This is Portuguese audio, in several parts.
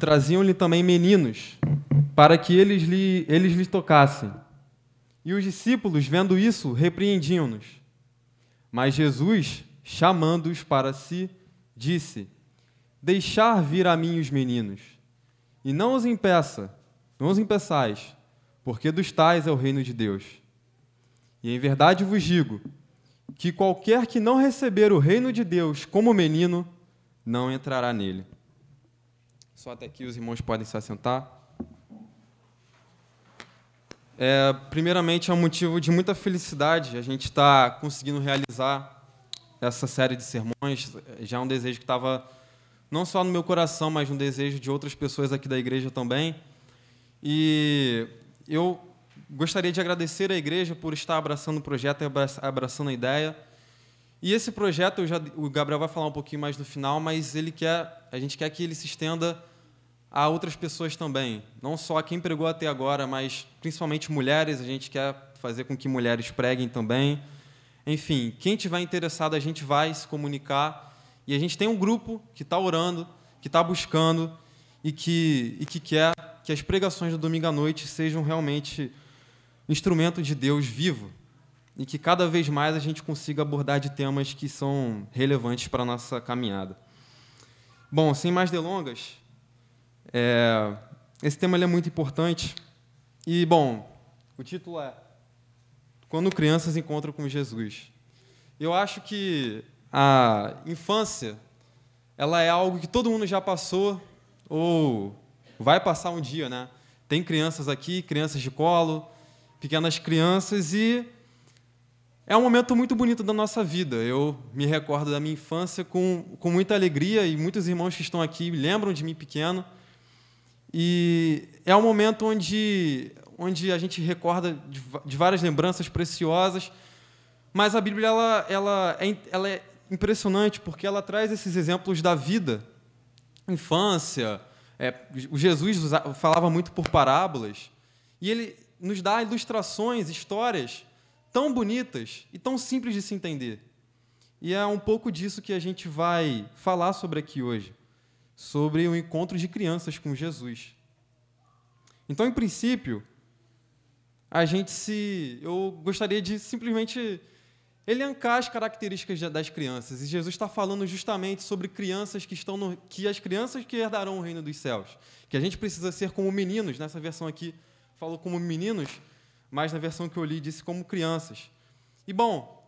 traziam-lhe também meninos, para que eles lhe, eles lhe tocassem. E os discípulos, vendo isso, repreendiam-nos. Mas Jesus, chamando-os para si, disse: Deixar vir a mim os meninos, e não os impeça, não os impeçais, porque dos tais é o reino de Deus. E em verdade vos digo que qualquer que não receber o reino de Deus como menino, não entrará nele. Só até aqui os irmãos podem se assentar. É, primeiramente, é um motivo de muita felicidade a gente estar tá conseguindo realizar essa série de sermões. Já é um desejo que estava não só no meu coração, mas um desejo de outras pessoas aqui da igreja também. E eu gostaria de agradecer à igreja por estar abraçando o projeto abraçando a ideia. E esse projeto, já, o Gabriel vai falar um pouquinho mais no final, mas ele quer, a gente quer que ele se estenda a outras pessoas também. Não só a quem pregou até agora, mas principalmente mulheres. A gente quer fazer com que mulheres preguem também. Enfim, quem tiver interessado, a gente vai se comunicar. E a gente tem um grupo que está orando, que está buscando e que, e que quer que as pregações do domingo à noite sejam realmente instrumento de Deus vivo e que cada vez mais a gente consiga abordar de temas que são relevantes para a nossa caminhada. Bom, sem mais delongas, é, esse tema é muito importante. E, bom, o título é Quando Crianças Encontram com Jesus. Eu acho que a infância ela é algo que todo mundo já passou ou vai passar um dia, né? Tem crianças aqui, crianças de colo, pequenas crianças e é um momento muito bonito da nossa vida. Eu me recordo da minha infância com, com muita alegria e muitos irmãos que estão aqui lembram de mim pequeno. E é um momento onde, onde a gente recorda de, de várias lembranças preciosas, mas a Bíblia ela, ela, é, ela é impressionante porque ela traz esses exemplos da vida, infância. É, o Jesus falava muito por parábolas e ele nos dá ilustrações, histórias tão bonitas e tão simples de se entender. E é um pouco disso que a gente vai falar sobre aqui hoje sobre o encontro de crianças com Jesus. Então, em princípio, a gente se. Eu gostaria de simplesmente elencar as características das crianças. E Jesus está falando justamente sobre crianças que estão no, que as crianças que herdarão o reino dos céus. Que a gente precisa ser como meninos. Nessa versão aqui falou como meninos, mas na versão que eu li disse como crianças. E bom,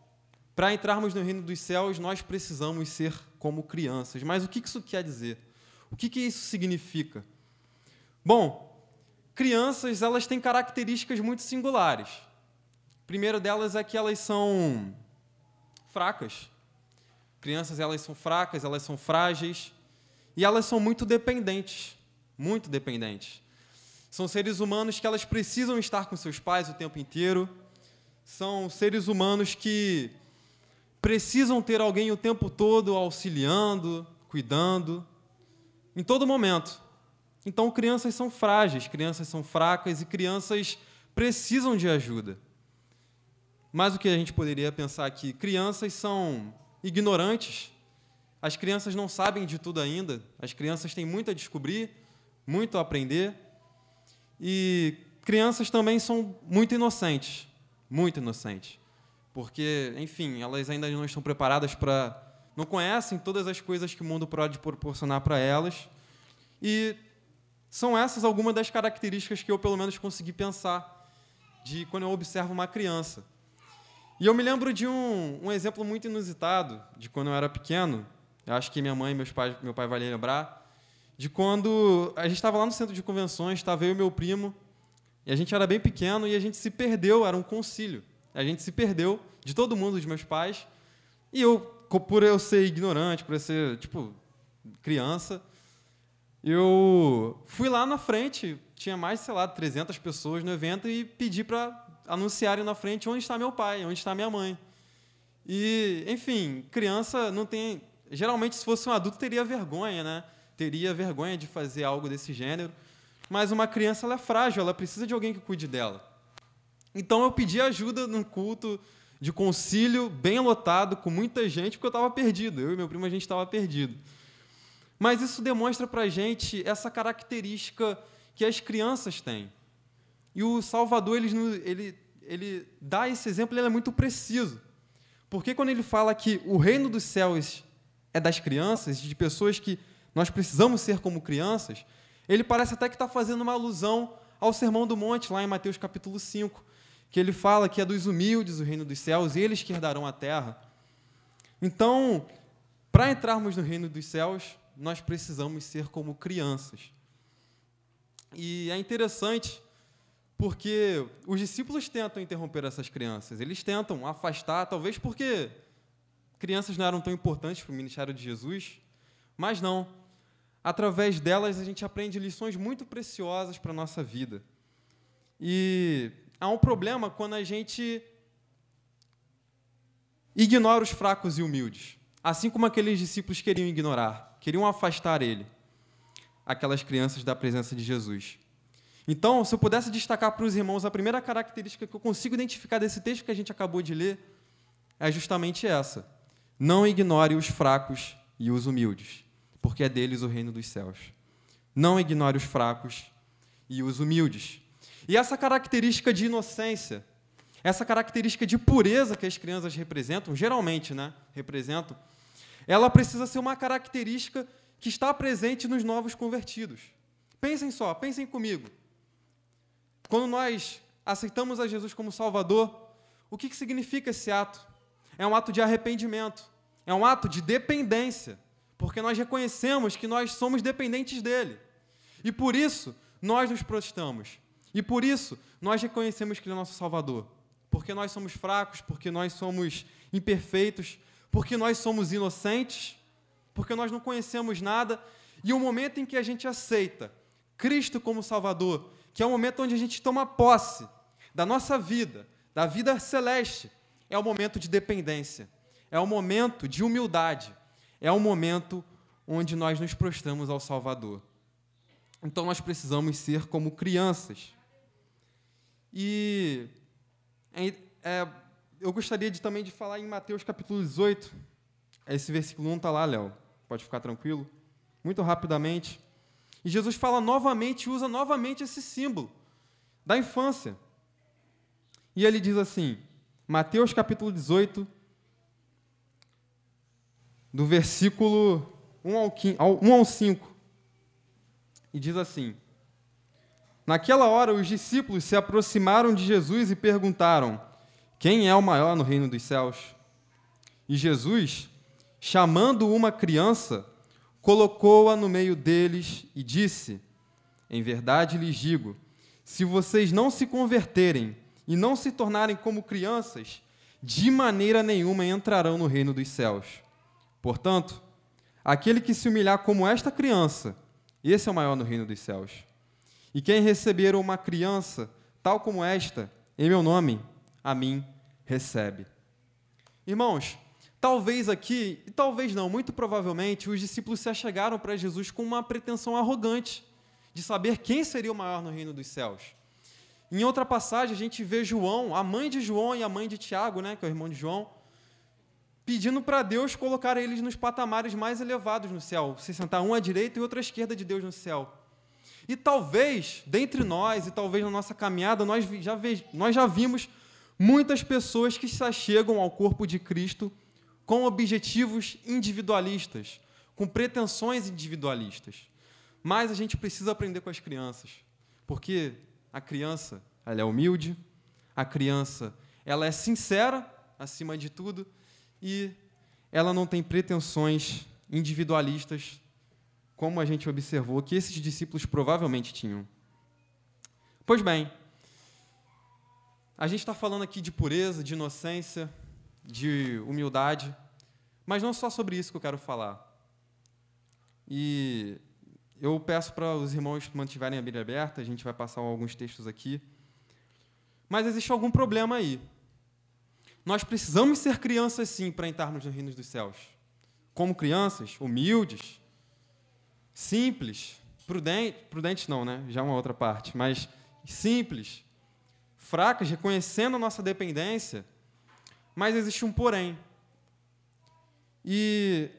para entrarmos no reino dos céus, nós precisamos ser como crianças. Mas o que isso quer dizer? O que, que isso significa? Bom, crianças elas têm características muito singulares. O primeiro delas é que elas são fracas. Crianças elas são fracas, elas são frágeis e elas são muito dependentes, muito dependentes. São seres humanos que elas precisam estar com seus pais o tempo inteiro. São seres humanos que precisam ter alguém o tempo todo auxiliando, cuidando em todo momento. Então, crianças são frágeis, crianças são fracas e crianças precisam de ajuda. Mas o que a gente poderia pensar aqui? Crianças são ignorantes, as crianças não sabem de tudo ainda, as crianças têm muito a descobrir, muito a aprender. E crianças também são muito inocentes, muito inocentes. Porque, enfim, elas ainda não estão preparadas para não conhecem todas as coisas que o mundo pode proporcionar para elas. E são essas algumas das características que eu, pelo menos, consegui pensar de quando eu observo uma criança. E eu me lembro de um, um exemplo muito inusitado de quando eu era pequeno. Eu acho que minha mãe e meus pais, meu pai vai lembrar. De quando a gente estava lá no centro de convenções, estava eu e meu primo, e a gente era bem pequeno e a gente se perdeu, era um concílio. A gente se perdeu de todo mundo, dos meus pais, e eu por eu ser ignorante, por eu ser, tipo, criança, eu fui lá na frente, tinha mais, sei lá, 300 pessoas no evento e pedi para anunciarem na frente onde está meu pai, onde está minha mãe. E, enfim, criança não tem. Geralmente, se fosse um adulto, teria vergonha, né? Teria vergonha de fazer algo desse gênero. Mas uma criança ela é frágil, ela precisa de alguém que cuide dela. Então eu pedi ajuda no culto de concílio bem lotado, com muita gente, porque eu estava perdido. Eu e meu primo, a gente estava perdido. Mas isso demonstra para a gente essa característica que as crianças têm. E o Salvador, ele, ele, ele dá esse exemplo, ele é muito preciso. Porque quando ele fala que o reino dos céus é das crianças, de pessoas que nós precisamos ser como crianças, ele parece até que está fazendo uma alusão ao Sermão do Monte, lá em Mateus capítulo 5, que ele fala que é dos humildes o reino dos céus, eles que herdarão a terra. Então, para entrarmos no reino dos céus, nós precisamos ser como crianças. E é interessante porque os discípulos tentam interromper essas crianças, eles tentam afastar, talvez porque crianças não eram tão importantes para o ministério de Jesus, mas não. Através delas a gente aprende lições muito preciosas para a nossa vida. E há um problema quando a gente ignora os fracos e humildes, assim como aqueles discípulos queriam ignorar, queriam afastar ele, aquelas crianças da presença de Jesus. Então, se eu pudesse destacar para os irmãos a primeira característica que eu consigo identificar desse texto que a gente acabou de ler, é justamente essa: não ignore os fracos e os humildes, porque é deles o reino dos céus. Não ignore os fracos e os humildes. E essa característica de inocência, essa característica de pureza que as crianças representam, geralmente, né, representam, ela precisa ser uma característica que está presente nos novos convertidos. Pensem só, pensem comigo. Quando nós aceitamos a Jesus como Salvador, o que, que significa esse ato? É um ato de arrependimento, é um ato de dependência, porque nós reconhecemos que nós somos dependentes dele. E por isso, nós nos prostramos. E por isso, nós reconhecemos que ele é nosso Salvador. Porque nós somos fracos, porque nós somos imperfeitos, porque nós somos inocentes, porque nós não conhecemos nada. E o momento em que a gente aceita Cristo como Salvador que é o momento onde a gente toma posse da nossa vida, da vida celeste, é o momento de dependência, é o momento de humildade, é o momento onde nós nos prostramos ao Salvador. Então nós precisamos ser como crianças. E é, eu gostaria de, também de falar em Mateus capítulo 18. Esse versículo não está lá, Léo. Pode ficar tranquilo. Muito rapidamente. E Jesus fala novamente, usa novamente esse símbolo da infância. E ele diz assim, Mateus capítulo 18, do versículo 1 ao, 1 ao 5, e diz assim: Naquela hora, os discípulos se aproximaram de Jesus e perguntaram: Quem é o maior no reino dos céus? E Jesus, chamando uma criança, colocou-a no meio deles e disse: Em verdade lhes digo, se vocês não se converterem e não se tornarem como crianças, de maneira nenhuma entrarão no reino dos céus. Portanto, aquele que se humilhar como esta criança, esse é o maior no reino dos céus. E quem receber uma criança tal como esta, em meu nome, a mim recebe. Irmãos, Talvez aqui, e talvez não, muito provavelmente, os discípulos se achegaram para Jesus com uma pretensão arrogante de saber quem seria o maior no reino dos céus. Em outra passagem, a gente vê João, a mãe de João e a mãe de Tiago, né, que é o irmão de João, pedindo para Deus colocar eles nos patamares mais elevados no céu, se sentar um à direita e outro à esquerda de Deus no céu. E talvez, dentre nós, e talvez na nossa caminhada, nós já, nós já vimos muitas pessoas que se achegam ao corpo de Cristo com objetivos individualistas, com pretensões individualistas. Mas a gente precisa aprender com as crianças, porque a criança ela é humilde, a criança ela é sincera acima de tudo e ela não tem pretensões individualistas, como a gente observou que esses discípulos provavelmente tinham. Pois bem, a gente está falando aqui de pureza, de inocência, de humildade, mas não só sobre isso que eu quero falar. E eu peço para os irmãos mantiverem a Bíblia aberta, a gente vai passar alguns textos aqui. Mas existe algum problema aí. Nós precisamos ser crianças, sim, para entrarmos nos reinos dos céus. Como crianças, humildes, simples, prudentes, prudentes não, né? Já é uma outra parte, mas simples, fracas, reconhecendo a nossa dependência, mas existe um porém. E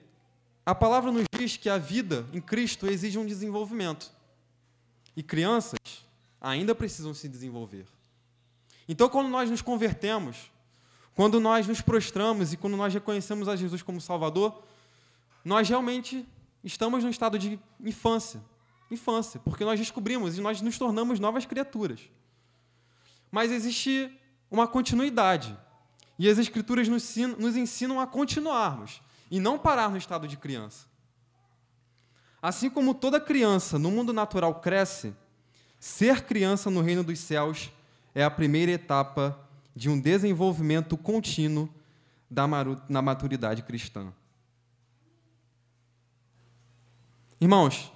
a palavra nos diz que a vida em Cristo exige um desenvolvimento. E crianças ainda precisam se desenvolver. Então, quando nós nos convertemos, quando nós nos prostramos e quando nós reconhecemos a Jesus como Salvador, nós realmente estamos num estado de infância. Infância, porque nós descobrimos e nós nos tornamos novas criaturas. Mas existe uma continuidade. E as Escrituras nos ensinam, nos ensinam a continuarmos e não parar no estado de criança. Assim como toda criança no mundo natural cresce, ser criança no reino dos céus é a primeira etapa de um desenvolvimento contínuo da na maturidade cristã. Irmãos,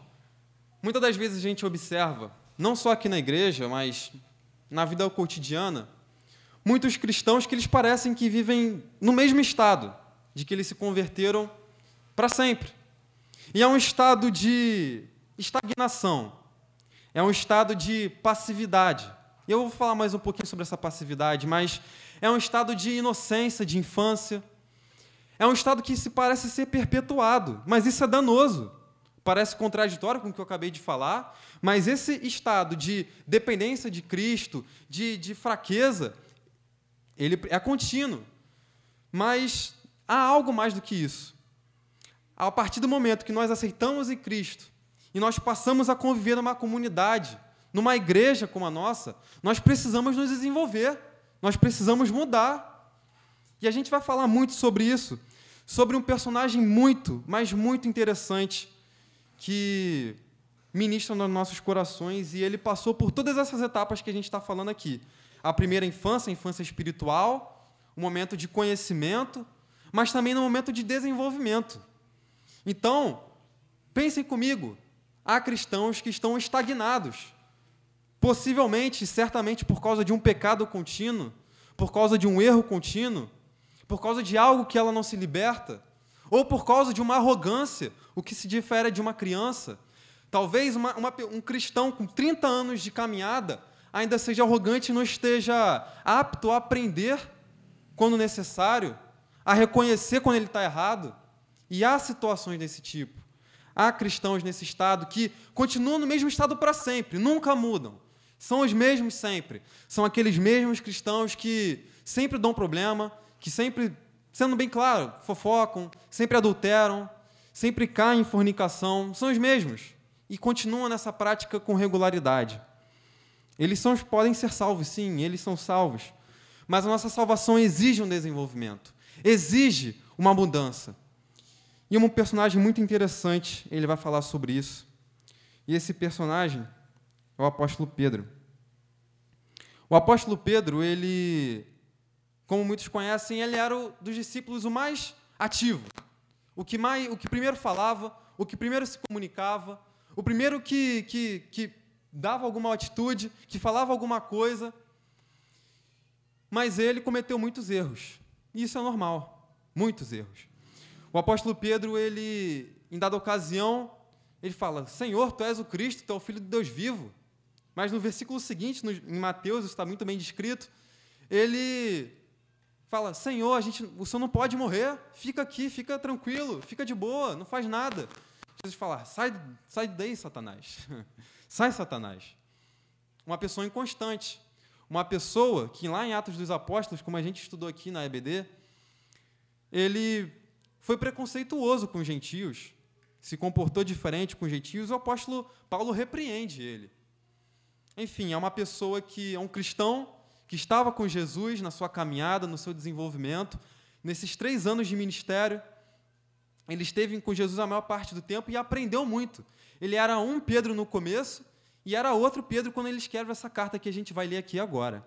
muitas das vezes a gente observa, não só aqui na igreja, mas na vida cotidiana, muitos cristãos que eles parecem que vivem no mesmo estado, de que eles se converteram para sempre. E é um estado de estagnação, é um estado de passividade. E eu vou falar mais um pouquinho sobre essa passividade, mas é um estado de inocência, de infância. É um estado que se parece ser perpetuado, mas isso é danoso. Parece contraditório com o que eu acabei de falar, mas esse estado de dependência de Cristo, de, de fraqueza, ele é contínuo. Mas há algo mais do que isso. A partir do momento que nós aceitamos em Cristo e nós passamos a conviver numa comunidade, numa igreja como a nossa, nós precisamos nos desenvolver, nós precisamos mudar. E a gente vai falar muito sobre isso, sobre um personagem muito, mas muito interessante que ministra nos nossos corações e ele passou por todas essas etapas que a gente está falando aqui. A primeira infância, a infância espiritual, o momento de conhecimento, mas também no momento de desenvolvimento. Então, pensem comigo, há cristãos que estão estagnados Possivelmente, certamente por causa de um pecado contínuo, por causa de um erro contínuo, por causa de algo que ela não se liberta, ou por causa de uma arrogância, o que se difere de uma criança. Talvez uma, uma, um cristão com 30 anos de caminhada ainda seja arrogante e não esteja apto a aprender quando necessário, a reconhecer quando ele está errado. E há situações desse tipo. Há cristãos nesse estado que continuam no mesmo estado para sempre, nunca mudam. São os mesmos sempre. São aqueles mesmos cristãos que sempre dão problema, que sempre, sendo bem claro, fofocam, sempre adulteram, sempre caem em fornicação. São os mesmos. E continuam nessa prática com regularidade. Eles são, podem ser salvos, sim, eles são salvos. Mas a nossa salvação exige um desenvolvimento, exige uma mudança. E um personagem muito interessante, ele vai falar sobre isso. E esse personagem é o apóstolo Pedro. O apóstolo Pedro, ele, como muitos conhecem, ele era o dos discípulos o mais ativo, o que mais, o que primeiro falava, o que primeiro se comunicava, o primeiro que, que, que dava alguma atitude, que falava alguma coisa. Mas ele cometeu muitos erros. E isso é normal, muitos erros. O apóstolo Pedro, ele, em dada ocasião, ele fala: Senhor, tu és o Cristo, tu és o Filho de Deus vivo. Mas no versículo seguinte, no, em Mateus, isso está muito bem descrito, ele fala: Senhor, a gente, o senhor não pode morrer, fica aqui, fica tranquilo, fica de boa, não faz nada. Jesus fala: sai, sai daí, Satanás. sai, Satanás. Uma pessoa inconstante. Uma pessoa que lá em Atos dos Apóstolos, como a gente estudou aqui na EBD, ele foi preconceituoso com os gentios, se comportou diferente com os gentios, o apóstolo Paulo repreende ele. Enfim, é uma pessoa que é um cristão que estava com Jesus na sua caminhada, no seu desenvolvimento. Nesses três anos de ministério, ele esteve com Jesus a maior parte do tempo e aprendeu muito. Ele era um Pedro no começo e era outro Pedro quando ele escreve essa carta que a gente vai ler aqui agora.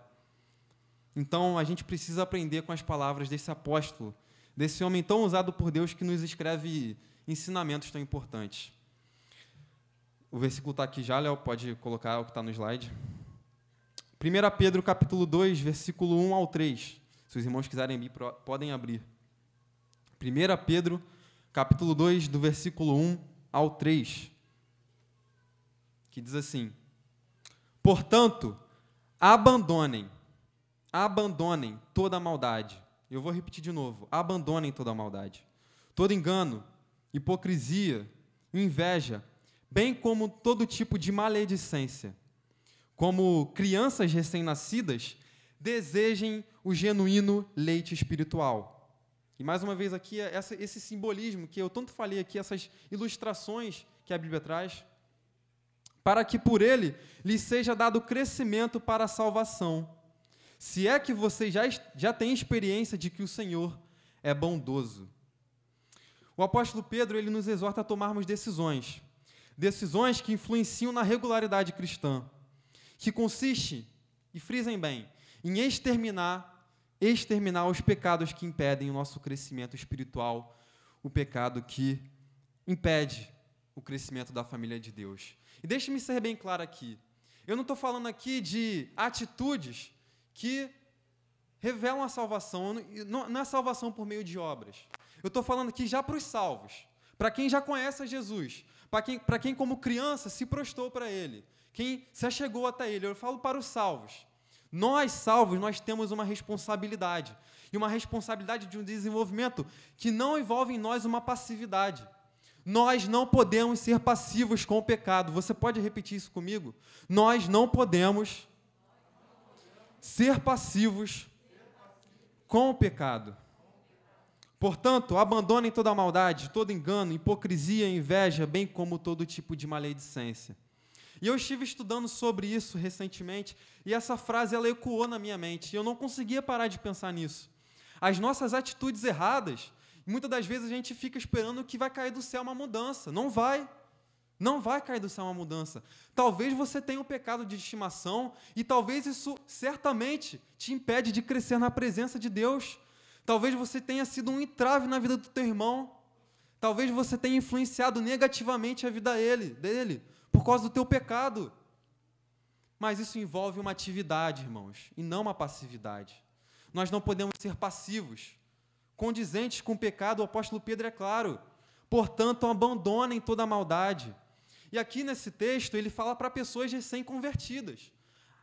Então, a gente precisa aprender com as palavras desse apóstolo, desse homem tão usado por Deus que nos escreve ensinamentos tão importantes. O versículo está aqui já, Léo, pode colocar o que está no slide. 1 Pedro capítulo 2, versículo 1 ao 3. Se os irmãos quiserem abrir, podem abrir. 1 Pedro capítulo 2, do versículo 1 ao 3. Que diz assim: Portanto, abandonem, abandonem toda a maldade. Eu vou repetir de novo: abandonem toda a maldade, todo engano hipocrisia, inveja, bem como todo tipo de maledicência. Como crianças recém-nascidas, desejem o genuíno leite espiritual. E mais uma vez aqui, essa, esse simbolismo que eu tanto falei aqui, essas ilustrações que a Bíblia traz, para que por ele lhe seja dado crescimento para a salvação. Se é que você já, já tem experiência de que o Senhor é bondoso. O apóstolo Pedro ele nos exorta a tomarmos decisões, decisões que influenciam na regularidade cristã, que consiste, e frisem bem, em exterminar, exterminar os pecados que impedem o nosso crescimento espiritual, o pecado que impede o crescimento da família de Deus. E deixe-me ser bem claro aqui. Eu não estou falando aqui de atitudes que revelam a salvação, não é salvação por meio de obras. Eu estou falando aqui já para os salvos, para quem já conhece a Jesus, para quem, para quem, como criança, se prostou para Ele, quem se achegou até Ele. Eu falo para os salvos. Nós, salvos, nós temos uma responsabilidade, e uma responsabilidade de um desenvolvimento que não envolve em nós uma passividade. Nós não podemos ser passivos com o pecado. Você pode repetir isso comigo? Nós não podemos ser passivos com o pecado. Portanto, abandonem toda maldade, todo engano, hipocrisia, inveja, bem como todo tipo de maledicência. E eu estive estudando sobre isso recentemente, e essa frase ela ecoou na minha mente, e eu não conseguia parar de pensar nisso. As nossas atitudes erradas, muitas das vezes a gente fica esperando que vai cair do céu uma mudança. Não vai. Não vai cair do céu uma mudança. Talvez você tenha um pecado de estimação e talvez isso certamente te impede de crescer na presença de Deus. Talvez você tenha sido um entrave na vida do teu irmão. Talvez você tenha influenciado negativamente a vida dele, dele por causa do teu pecado. Mas isso envolve uma atividade, irmãos, e não uma passividade. Nós não podemos ser passivos. Condizentes com o pecado, o apóstolo Pedro é claro. Portanto, abandonem toda a maldade. E aqui nesse texto, ele fala para pessoas recém-convertidas.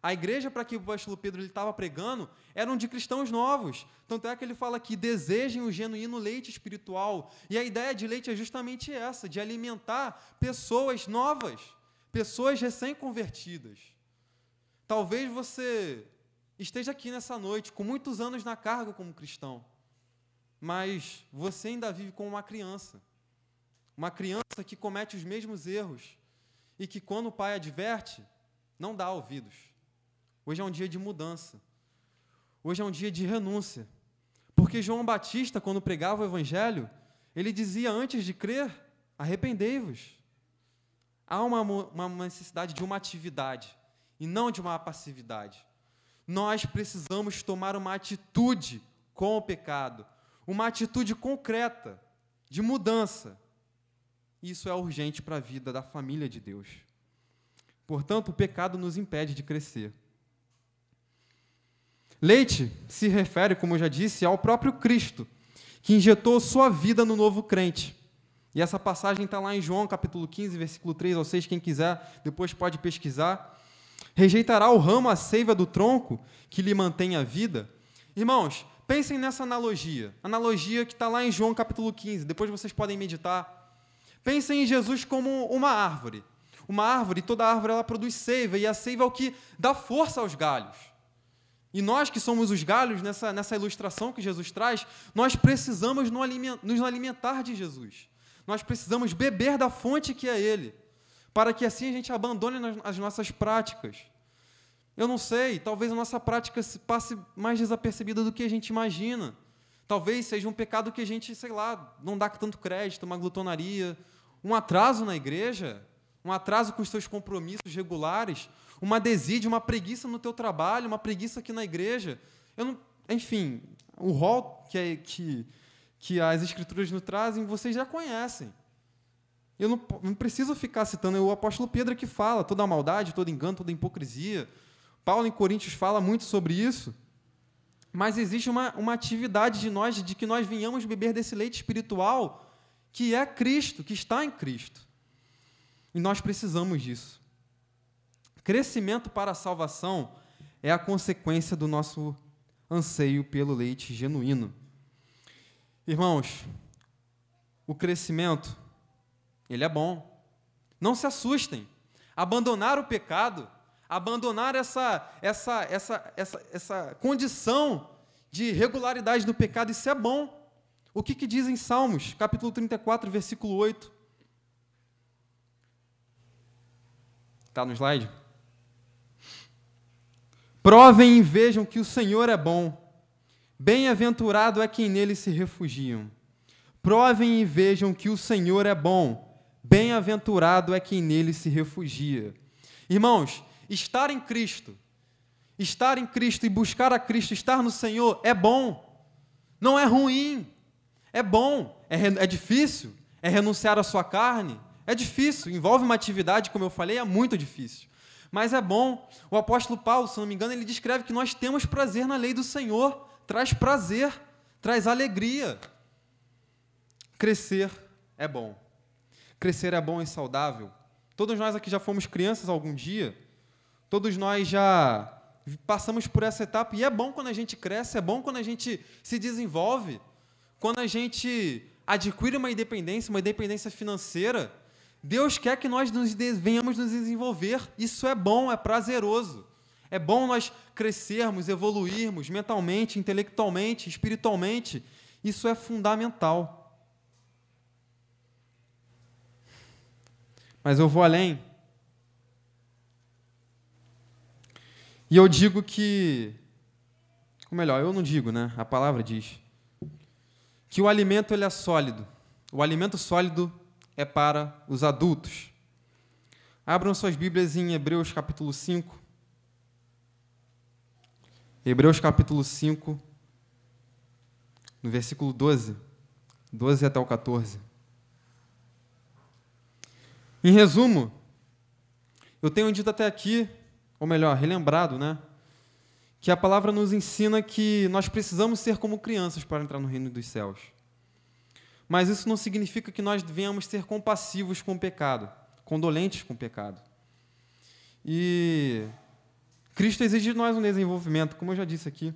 A igreja para que o apóstolo Pedro estava pregando eram de cristãos novos. Tanto é que ele fala que desejem o genuíno leite espiritual. E a ideia de leite é justamente essa, de alimentar pessoas novas, pessoas recém-convertidas. Talvez você esteja aqui nessa noite com muitos anos na carga como cristão, mas você ainda vive como uma criança. Uma criança que comete os mesmos erros e que, quando o pai adverte, não dá ouvidos. Hoje é um dia de mudança. Hoje é um dia de renúncia. Porque João Batista, quando pregava o Evangelho, ele dizia antes de crer: arrependei-vos. Há uma, uma necessidade de uma atividade e não de uma passividade. Nós precisamos tomar uma atitude com o pecado, uma atitude concreta de mudança. Isso é urgente para a vida da família de Deus. Portanto, o pecado nos impede de crescer. Leite se refere, como eu já disse, ao próprio Cristo, que injetou sua vida no novo crente. E essa passagem está lá em João capítulo 15, versículo 3 ou 6, quem quiser, depois pode pesquisar. Rejeitará o ramo a seiva do tronco que lhe mantém a vida? Irmãos, pensem nessa analogia. Analogia que está lá em João capítulo 15, depois vocês podem meditar. Pensem em Jesus como uma árvore. Uma árvore, toda árvore ela produz seiva, e a seiva é o que dá força aos galhos. E nós que somos os galhos, nessa, nessa ilustração que Jesus traz, nós precisamos nos alimentar de Jesus. Nós precisamos beber da fonte que é Ele, para que assim a gente abandone as nossas práticas. Eu não sei, talvez a nossa prática passe mais desapercebida do que a gente imagina. Talvez seja um pecado que a gente, sei lá, não dá tanto crédito, uma glutonaria, um atraso na igreja, um atraso com os seus compromissos regulares, uma desídia, uma preguiça no teu trabalho, uma preguiça aqui na igreja. Eu não, enfim, o rol que, é, que, que as escrituras nos trazem, vocês já conhecem. Eu não, não preciso ficar citando, é o apóstolo Pedro que fala, toda a maldade, todo engano, toda hipocrisia. Paulo em Coríntios fala muito sobre isso. Mas existe uma, uma atividade de nós, de que nós venhamos beber desse leite espiritual que é Cristo, que está em Cristo. E nós precisamos disso. Crescimento para a salvação é a consequência do nosso anseio pelo leite genuíno. Irmãos, o crescimento, ele é bom. Não se assustem. Abandonar o pecado, abandonar essa, essa, essa, essa, essa condição de regularidade do pecado, isso é bom. O que, que diz em Salmos, capítulo 34, versículo 8? Está no slide? Provem e vejam que o Senhor é bom. Bem-aventurado é quem nele se refugiam. Provem e vejam que o Senhor é bom. Bem-aventurado é quem nele se refugia. Irmãos, estar em Cristo, estar em Cristo e buscar a Cristo, estar no Senhor é bom. Não é ruim. É bom. É, é difícil. É renunciar à sua carne. É difícil. Envolve uma atividade, como eu falei, é muito difícil. Mas é bom. O apóstolo Paulo, se não me engano, ele descreve que nós temos prazer na lei do Senhor. Traz prazer, traz alegria. Crescer é bom. Crescer é bom e saudável. Todos nós aqui já fomos crianças algum dia. Todos nós já passamos por essa etapa e é bom quando a gente cresce, é bom quando a gente se desenvolve, quando a gente adquire uma independência, uma independência financeira Deus quer que nós nos venhamos nos desenvolver. Isso é bom, é prazeroso. É bom nós crescermos, evoluirmos mentalmente, intelectualmente, espiritualmente. Isso é fundamental. Mas eu vou além. E eu digo que. Ou melhor, eu não digo, né? A palavra diz. Que o alimento ele é sólido. O alimento sólido é para os adultos. Abram suas Bíblias em Hebreus capítulo 5. Hebreus capítulo 5, no versículo 12, 12 até o 14. Em resumo, eu tenho dito até aqui, ou melhor, relembrado, né? Que a palavra nos ensina que nós precisamos ser como crianças para entrar no reino dos céus. Mas isso não significa que nós venhamos ser compassivos com o pecado, condolentes com o pecado. E Cristo exige de nós um desenvolvimento, como eu já disse aqui.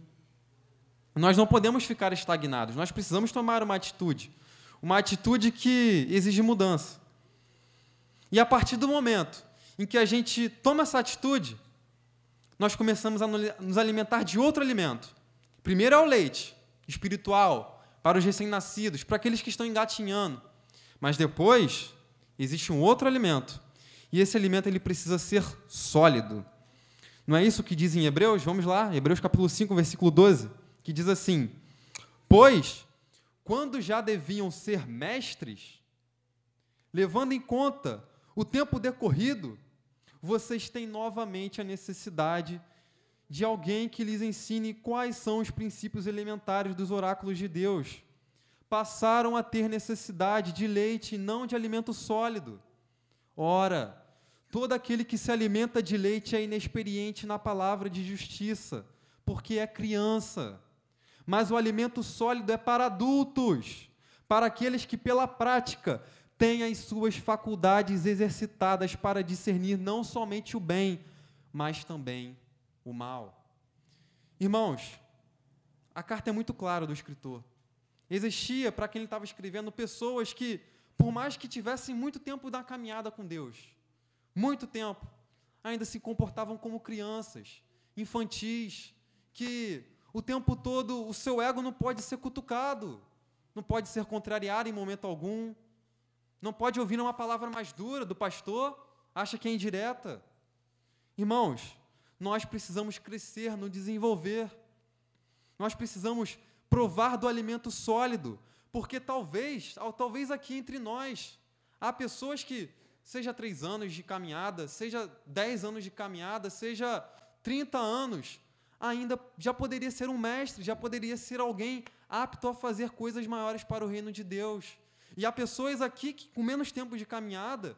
Nós não podemos ficar estagnados, nós precisamos tomar uma atitude, uma atitude que exige mudança. E a partir do momento em que a gente toma essa atitude, nós começamos a nos alimentar de outro alimento. Primeiro é o leite espiritual, para os recém-nascidos, para aqueles que estão engatinhando. Mas depois existe um outro alimento. E esse alimento ele precisa ser sólido. Não é isso que diz em Hebreus? Vamos lá, Hebreus capítulo 5, versículo 12, que diz assim: Pois, quando já deviam ser mestres, levando em conta o tempo decorrido, vocês têm novamente a necessidade de alguém que lhes ensine quais são os princípios elementares dos oráculos de Deus. Passaram a ter necessidade de leite não de alimento sólido. Ora, todo aquele que se alimenta de leite é inexperiente na palavra de justiça, porque é criança. Mas o alimento sólido é para adultos, para aqueles que, pela prática, têm as suas faculdades exercitadas para discernir não somente o bem, mas também o mal. Irmãos, a carta é muito clara do escritor. Existia, para quem ele estava escrevendo, pessoas que, por mais que tivessem muito tempo da caminhada com Deus, muito tempo, ainda se comportavam como crianças, infantis, que o tempo todo o seu ego não pode ser cutucado, não pode ser contrariado em momento algum, não pode ouvir uma palavra mais dura do pastor, acha que é indireta. Irmãos, nós precisamos crescer, nos desenvolver. Nós precisamos provar do alimento sólido, porque talvez, talvez aqui entre nós, há pessoas que, seja três anos de caminhada, seja dez anos de caminhada, seja 30 anos, ainda já poderia ser um mestre, já poderia ser alguém apto a fazer coisas maiores para o reino de Deus. E há pessoas aqui que, com menos tempo de caminhada,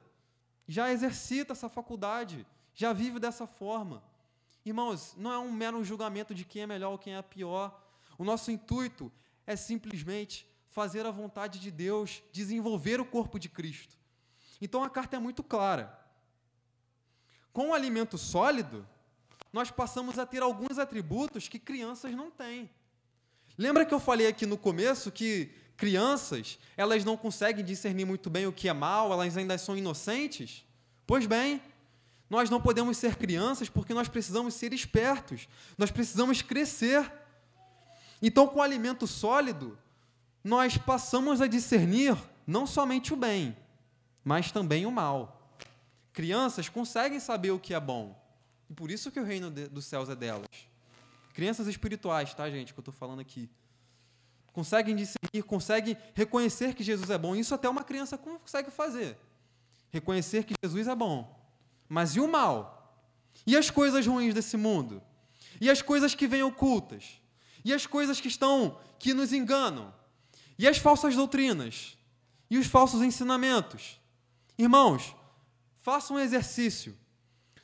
já exercita essa faculdade, já vive dessa forma. Irmãos, não é um mero julgamento de quem é melhor ou quem é pior. O nosso intuito é simplesmente fazer a vontade de Deus, desenvolver o corpo de Cristo. Então a carta é muito clara. Com o alimento sólido, nós passamos a ter alguns atributos que crianças não têm. Lembra que eu falei aqui no começo que crianças, elas não conseguem discernir muito bem o que é mal, elas ainda são inocentes? Pois bem, nós não podemos ser crianças porque nós precisamos ser espertos, nós precisamos crescer. Então, com o alimento sólido, nós passamos a discernir não somente o bem, mas também o mal. Crianças conseguem saber o que é bom, e por isso que o reino dos céus é delas. Crianças espirituais, tá, gente, que eu estou falando aqui. Conseguem discernir, conseguem reconhecer que Jesus é bom. Isso até uma criança consegue fazer. Reconhecer que Jesus é bom. Mas e o mal? E as coisas ruins desse mundo? E as coisas que vêm ocultas? E as coisas que estão que nos enganam? E as falsas doutrinas? E os falsos ensinamentos? Irmãos, façam um exercício.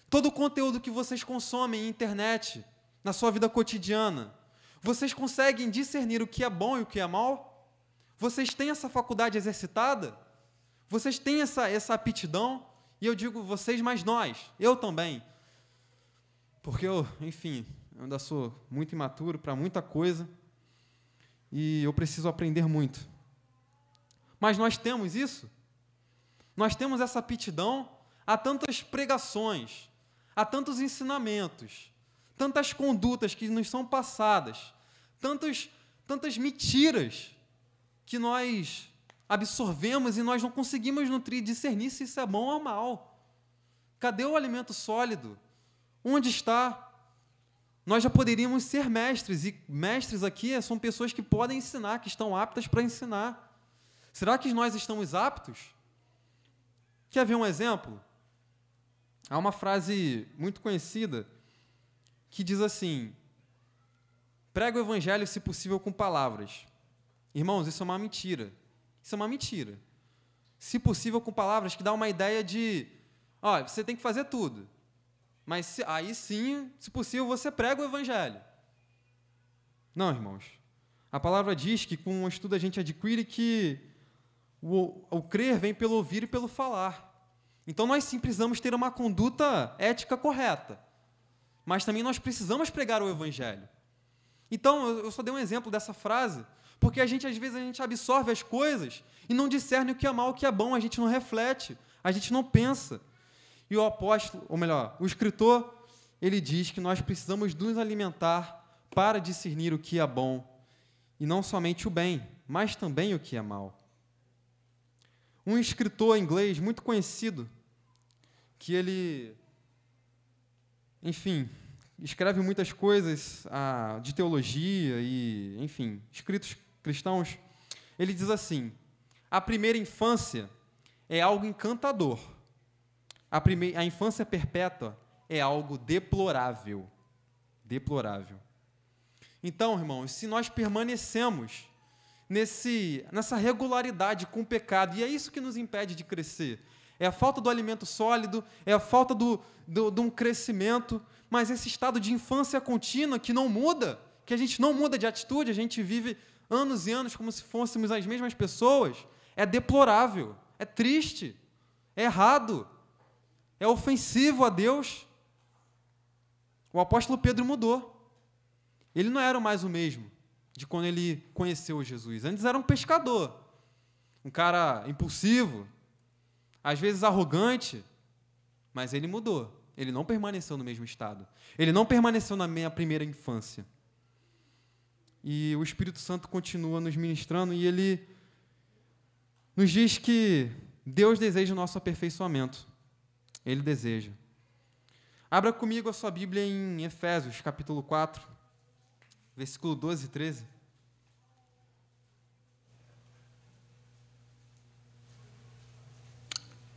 Todo o conteúdo que vocês consomem em internet, na sua vida cotidiana, vocês conseguem discernir o que é bom e o que é mal? Vocês têm essa faculdade exercitada? Vocês têm essa, essa aptidão? E eu digo vocês, mas nós, eu também. Porque eu, enfim, eu ainda sou muito imaturo para muita coisa e eu preciso aprender muito. Mas nós temos isso? Nós temos essa aptidão a tantas pregações, a tantos ensinamentos, tantas condutas que nos são passadas, tantos, tantas mentiras que nós absorvemos e nós não conseguimos nutrir, discernir se isso é bom ou mal. Cadê o alimento sólido? Onde está? Nós já poderíamos ser mestres, e mestres aqui são pessoas que podem ensinar, que estão aptas para ensinar. Será que nós estamos aptos? Quer ver um exemplo? Há uma frase muito conhecida que diz assim: prega o evangelho, se possível, com palavras. Irmãos, isso é uma mentira. Isso é uma mentira. Se possível, com palavras que dá uma ideia de, ó, você tem que fazer tudo. Mas se, aí sim, se possível, você prega o evangelho. Não, irmãos. A palavra diz que com o estudo a gente adquire que o, o crer vem pelo ouvir e pelo falar. Então nós sim precisamos ter uma conduta ética correta. Mas também nós precisamos pregar o evangelho. Então, eu só dei um exemplo dessa frase, porque a gente, às vezes, a gente absorve as coisas e não discerne o que é mal, o que é bom, a gente não reflete, a gente não pensa. E o apóstolo, ou melhor, o escritor, ele diz que nós precisamos nos alimentar para discernir o que é bom, e não somente o bem, mas também o que é mal. Um escritor inglês muito conhecido, que ele, enfim, escreve muitas coisas ah, de teologia e, enfim, escritos cristãos, ele diz assim: a primeira infância é algo encantador, a, a infância perpétua é algo deplorável. Deplorável. Então, irmãos, se nós permanecemos nesse, nessa regularidade com o pecado, e é isso que nos impede de crescer, é a falta do alimento sólido, é a falta do, do, de um crescimento, mas esse estado de infância contínua que não muda, que a gente não muda de atitude, a gente vive anos e anos como se fôssemos as mesmas pessoas, é deplorável, é triste, é errado, é ofensivo a Deus. O apóstolo Pedro mudou. Ele não era mais o mesmo de quando ele conheceu Jesus. Antes era um pescador, um cara impulsivo, às vezes arrogante, mas ele mudou. Ele não permaneceu no mesmo estado. Ele não permaneceu na minha primeira infância. E o Espírito Santo continua nos ministrando e ele nos diz que Deus deseja o nosso aperfeiçoamento. Ele deseja. Abra comigo a sua Bíblia em Efésios, capítulo 4, versículo 12 e 13.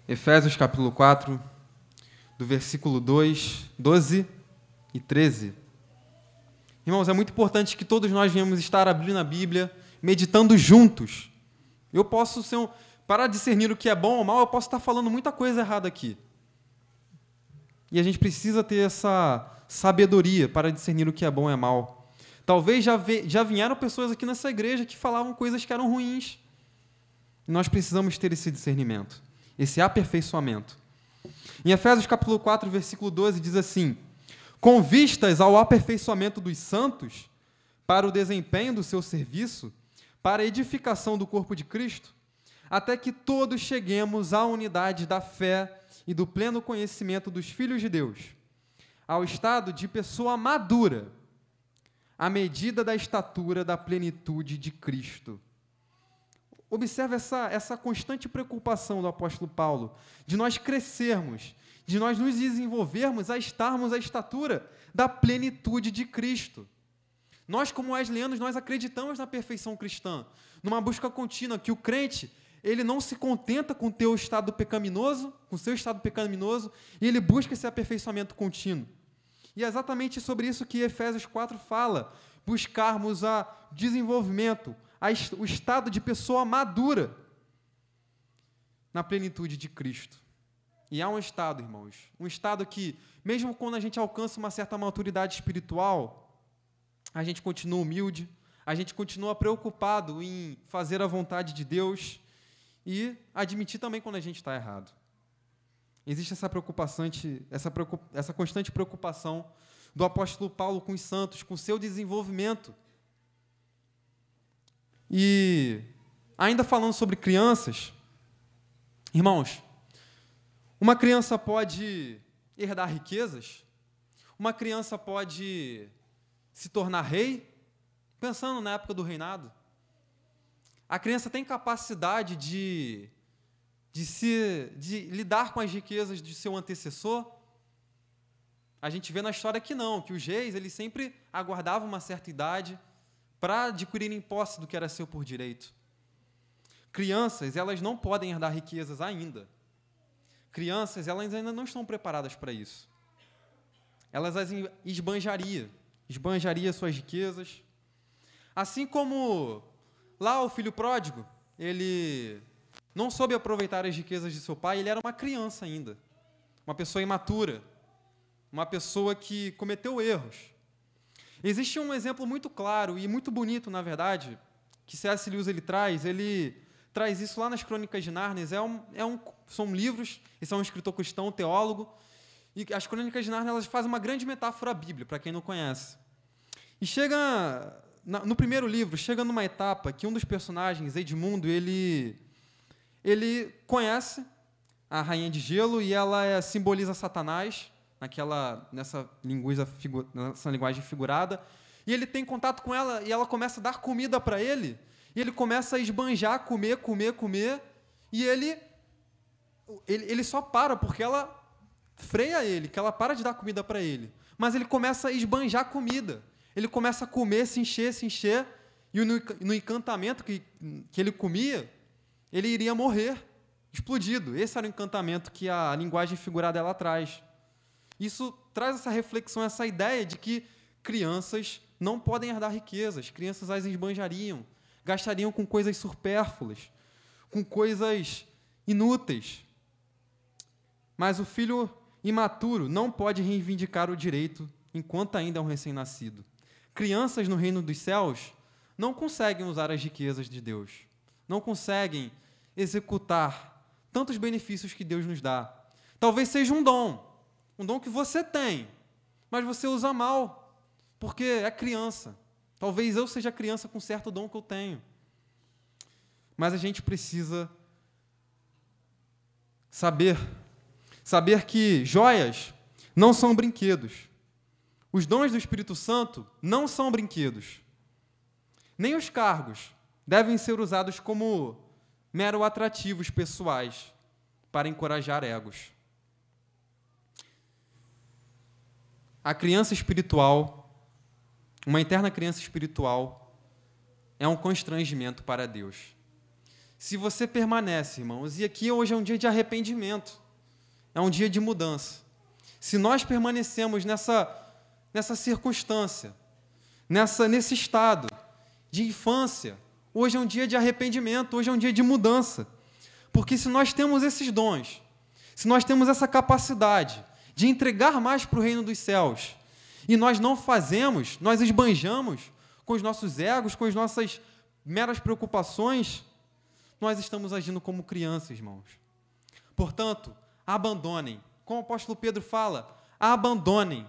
Efésios capítulo 4, do versículo 2, 12 e 13. Irmãos, é muito importante que todos nós venhamos estar abrindo a Bíblia, meditando juntos. Eu posso ser um, para discernir o que é bom ou mal, eu posso estar falando muita coisa errada aqui. E a gente precisa ter essa sabedoria para discernir o que é bom e é mal. Talvez já, ve, já vieram pessoas aqui nessa igreja que falavam coisas que eram ruins. Nós precisamos ter esse discernimento, esse aperfeiçoamento. Em Efésios capítulo 4, versículo 12, diz assim: com vistas ao aperfeiçoamento dos santos, para o desempenho do seu serviço, para a edificação do corpo de Cristo, até que todos cheguemos à unidade da fé e do pleno conhecimento dos filhos de Deus, ao estado de pessoa madura, à medida da estatura da plenitude de Cristo. Observe essa, essa constante preocupação do apóstolo Paulo, de nós crescermos, de nós nos desenvolvermos a estarmos à estatura da plenitude de Cristo. Nós, como wesleyanos, nós acreditamos na perfeição cristã, numa busca contínua, que o crente, ele não se contenta com o teu estado pecaminoso, com o seu estado pecaminoso, e ele busca esse aperfeiçoamento contínuo. E é exatamente sobre isso que Efésios 4 fala, buscarmos a desenvolvimento, a, o estado de pessoa madura na plenitude de Cristo. E há um estado, irmãos, um estado que, mesmo quando a gente alcança uma certa maturidade espiritual, a gente continua humilde, a gente continua preocupado em fazer a vontade de Deus e admitir também quando a gente está errado. Existe essa preocupação, essa, essa constante preocupação do apóstolo Paulo com os santos, com seu desenvolvimento. E ainda falando sobre crianças, irmãos, uma criança pode herdar riquezas, uma criança pode se tornar rei, pensando na época do reinado. A criança tem capacidade de, de, se, de lidar com as riquezas de seu antecessor. A gente vê na história que não, que os reis eles sempre aguardavam uma certa idade para adquirirem posse do que era seu por direito. Crianças, elas não podem herdar riquezas ainda. Crianças, elas ainda não estão preparadas para isso. Elas as esbanjariam esbanjaria suas riquezas. Assim como lá o filho pródigo, ele não soube aproveitar as riquezas de seu pai, ele era uma criança ainda, uma pessoa imatura, uma pessoa que cometeu erros. Existe um exemplo muito claro e muito bonito, na verdade, que C.S. Lewis ele traz, ele traz isso lá nas Crônicas de Nárnia, é um, é um, são livros, esse é um escritor cristão, teólogo, e as Crônicas de Nárnia elas fazem uma grande metáfora à Bíblia, para quem não conhece. E chega no primeiro livro, chega numa etapa que um dos personagens, Edmundo, ele ele conhece a rainha de gelo e ela é, simboliza Satanás naquela nessa linguagem, nessa linguagem figurada. E ele tem contato com ela e ela começa a dar comida para ele. E ele começa a esbanjar, comer, comer, comer. E ele, ele, ele só para porque ela freia ele, que ela para de dar comida para ele. Mas ele começa a esbanjar comida. Ele começa a comer, se encher, se encher, e no, no encantamento que, que ele comia, ele iria morrer, explodido. Esse era o encantamento que a linguagem figurada ela traz. Isso traz essa reflexão, essa ideia de que crianças não podem herdar riquezas, crianças as esbanjariam, gastariam com coisas supérfluas, com coisas inúteis. Mas o filho imaturo não pode reivindicar o direito enquanto ainda é um recém-nascido. Crianças no reino dos céus não conseguem usar as riquezas de Deus, não conseguem executar tantos benefícios que Deus nos dá. Talvez seja um dom, um dom que você tem, mas você usa mal, porque é criança. Talvez eu seja criança com certo dom que eu tenho. Mas a gente precisa saber, saber que joias não são brinquedos. Os dons do Espírito Santo não são brinquedos. Nem os cargos devem ser usados como mero atrativos pessoais para encorajar egos. A criança espiritual, uma interna criança espiritual, é um constrangimento para Deus. Se você permanece, irmãos, e aqui hoje é um dia de arrependimento, é um dia de mudança. Se nós permanecemos nessa nessa circunstância, nessa, nesse estado de infância. Hoje é um dia de arrependimento, hoje é um dia de mudança. Porque se nós temos esses dons, se nós temos essa capacidade de entregar mais para o reino dos céus, e nós não fazemos, nós esbanjamos com os nossos egos, com as nossas meras preocupações, nós estamos agindo como crianças, irmãos. Portanto, abandonem. Como o apóstolo Pedro fala, abandonem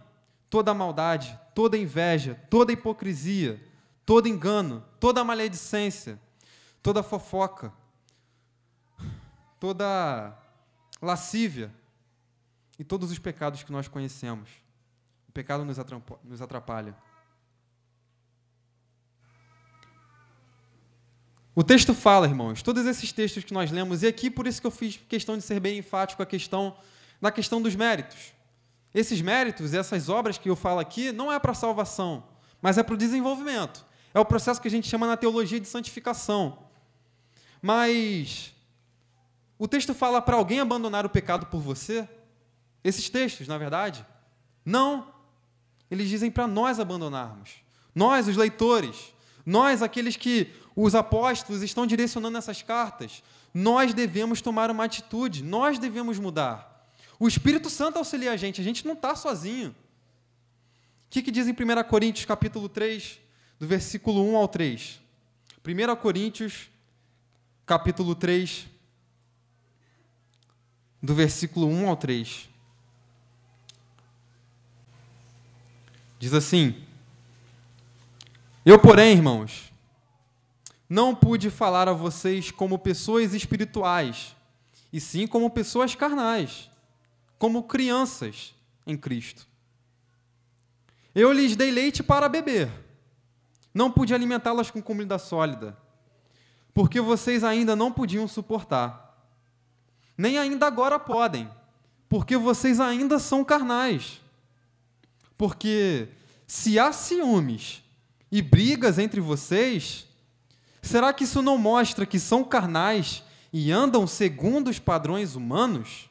toda maldade, toda inveja, toda hipocrisia, todo engano, toda maledicência, toda fofoca, toda lascívia e todos os pecados que nós conhecemos. O pecado nos atrapalha. O texto fala, irmãos, todos esses textos que nós lemos, e aqui por isso que eu fiz questão de ser bem enfático a questão na questão dos méritos. Esses méritos, essas obras que eu falo aqui, não é para salvação, mas é para o desenvolvimento. É o processo que a gente chama na teologia de santificação. Mas o texto fala para alguém abandonar o pecado por você? Esses textos, na verdade? Não. Eles dizem para nós abandonarmos. Nós, os leitores, nós, aqueles que os apóstolos estão direcionando essas cartas, nós devemos tomar uma atitude, nós devemos mudar. O Espírito Santo auxilia a gente, a gente não está sozinho. O que, que diz em 1 Coríntios capítulo 3, do versículo 1 ao 3? 1 Coríntios capítulo 3, do versículo 1 ao 3. Diz assim: Eu, porém, irmãos, não pude falar a vocês como pessoas espirituais, e sim como pessoas carnais, como crianças em Cristo. Eu lhes dei leite para beber, não pude alimentá-las com comida sólida, porque vocês ainda não podiam suportar, nem ainda agora podem, porque vocês ainda são carnais. Porque se há ciúmes e brigas entre vocês, Será que isso não mostra que são carnais e andam segundo os padrões humanos?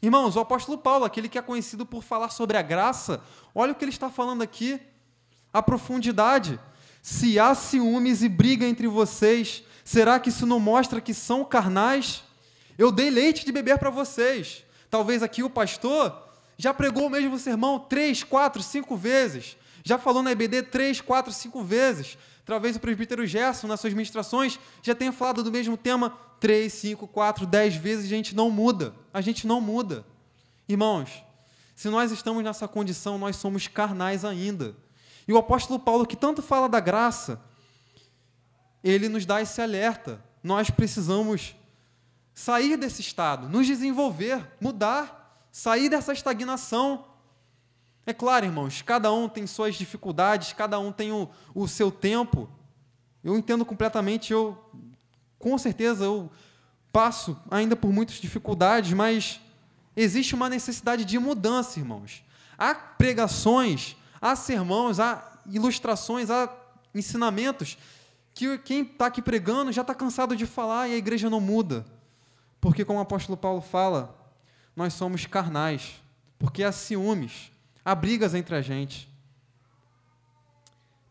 Irmãos, o apóstolo Paulo, aquele que é conhecido por falar sobre a graça, olha o que ele está falando aqui, a profundidade. Se há ciúmes e briga entre vocês, será que isso não mostra que são carnais? Eu dei leite de beber para vocês. Talvez aqui o pastor já pregou o mesmo sermão três, quatro, cinco vezes. Já falou na EBD três, quatro, cinco vezes. Talvez o presbítero Gerson, nas suas ministrações, já tenha falado do mesmo tema três, cinco, quatro, dez vezes a gente não muda. A gente não muda. Irmãos, se nós estamos nessa condição, nós somos carnais ainda. E o apóstolo Paulo, que tanto fala da graça, ele nos dá esse alerta. Nós precisamos sair desse estado, nos desenvolver, mudar, sair dessa estagnação. É claro, irmãos, cada um tem suas dificuldades, cada um tem o, o seu tempo. Eu entendo completamente, eu com certeza eu passo ainda por muitas dificuldades, mas existe uma necessidade de mudança, irmãos. Há pregações, há sermões, há ilustrações, há ensinamentos que quem está aqui pregando já está cansado de falar e a igreja não muda. Porque, como o apóstolo Paulo fala, nós somos carnais, porque há ciúmes, há brigas entre a gente.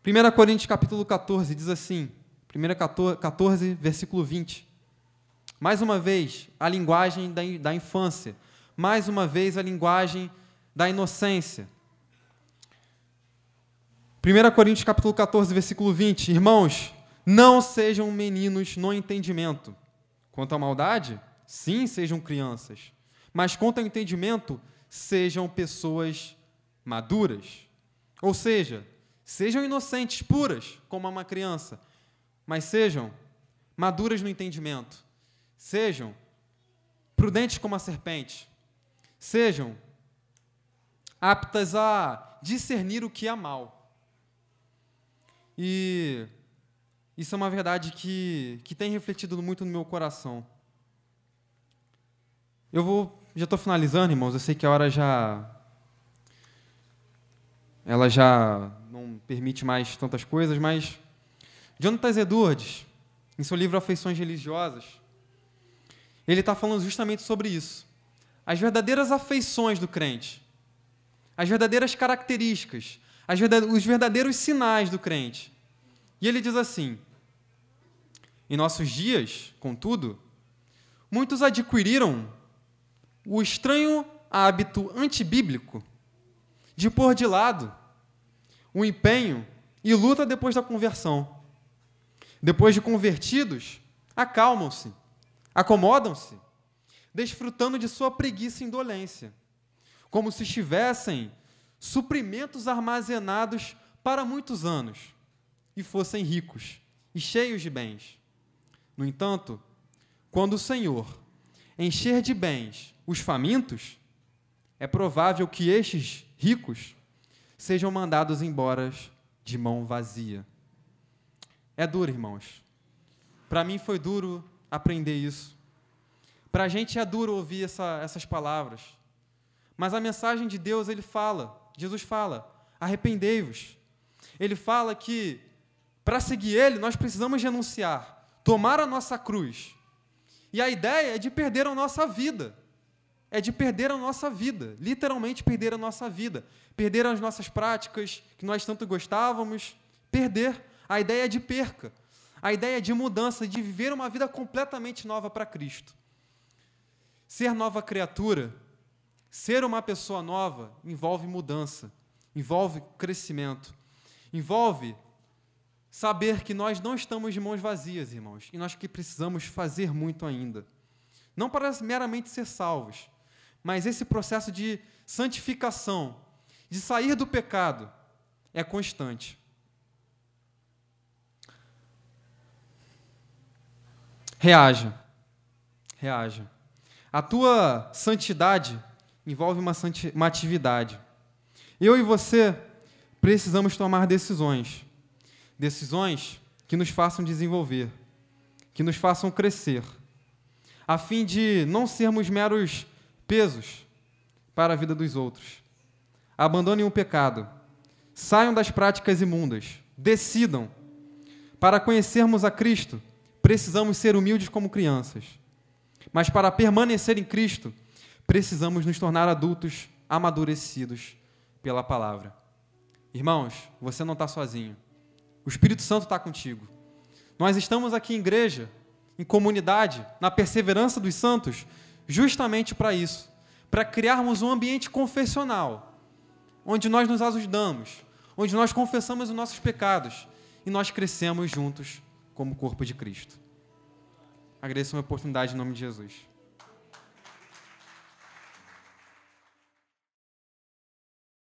1 Coríntios capítulo 14 diz assim, 1 14, versículo 20. Mais uma vez, a linguagem da, da infância. Mais uma vez, a linguagem da inocência. 1 Coríntios capítulo 14, versículo 20. Irmãos, não sejam meninos no entendimento. Quanto à maldade, sim, sejam crianças. Mas quanto ao entendimento, sejam pessoas maduras. Ou seja, sejam inocentes, puras, como uma criança, mas sejam maduras no entendimento. Sejam prudentes como a serpente. Sejam aptas a discernir o que é mal. E isso é uma verdade que, que tem refletido muito no meu coração. Eu vou, já estou finalizando, irmãos. Eu sei que a hora já ela já não permite mais tantas coisas, mas Jonathan Edwards, em seu livro Afeições Religiosas, ele está falando justamente sobre isso. As verdadeiras afeições do crente, as verdadeiras características, verdade os verdadeiros sinais do crente. E ele diz assim: Em nossos dias, contudo, muitos adquiriram o estranho hábito antibíblico de pôr de lado o empenho e luta depois da conversão. Depois de convertidos, acalmam-se, acomodam-se, desfrutando de sua preguiça e indolência, como se estivessem suprimentos armazenados para muitos anos e fossem ricos e cheios de bens. No entanto, quando o Senhor encher de bens os famintos, é provável que estes ricos sejam mandados embora de mão vazia. É duro, irmãos. Para mim foi duro aprender isso. Para a gente é duro ouvir essa, essas palavras. Mas a mensagem de Deus, ele fala, Jesus fala, arrependei-vos. Ele fala que para seguir ele, nós precisamos renunciar, tomar a nossa cruz. E a ideia é de perder a nossa vida. É de perder a nossa vida, literalmente perder a nossa vida, perder as nossas práticas que nós tanto gostávamos, perder. A ideia é de perca. A ideia é de mudança, de viver uma vida completamente nova para Cristo. Ser nova criatura, ser uma pessoa nova, envolve mudança, envolve crescimento, envolve saber que nós não estamos de mãos vazias, irmãos, e nós que precisamos fazer muito ainda. Não para meramente ser salvos, mas esse processo de santificação, de sair do pecado, é constante. Reaja. Reaja. A tua santidade envolve uma, uma atividade. Eu e você precisamos tomar decisões. Decisões que nos façam desenvolver, que nos façam crescer, a fim de não sermos meros pesos para a vida dos outros. Abandonem o pecado, saiam das práticas imundas, decidam. Para conhecermos a Cristo, precisamos ser humildes como crianças. Mas para permanecer em Cristo, precisamos nos tornar adultos amadurecidos pela palavra. Irmãos, você não está sozinho. O Espírito Santo está contigo. Nós estamos aqui em igreja, em comunidade, na perseverança dos santos, justamente para isso para criarmos um ambiente confessional, onde nós nos ajudamos, onde nós confessamos os nossos pecados e nós crescemos juntos como corpo de Cristo. Agradeço a oportunidade em nome de Jesus.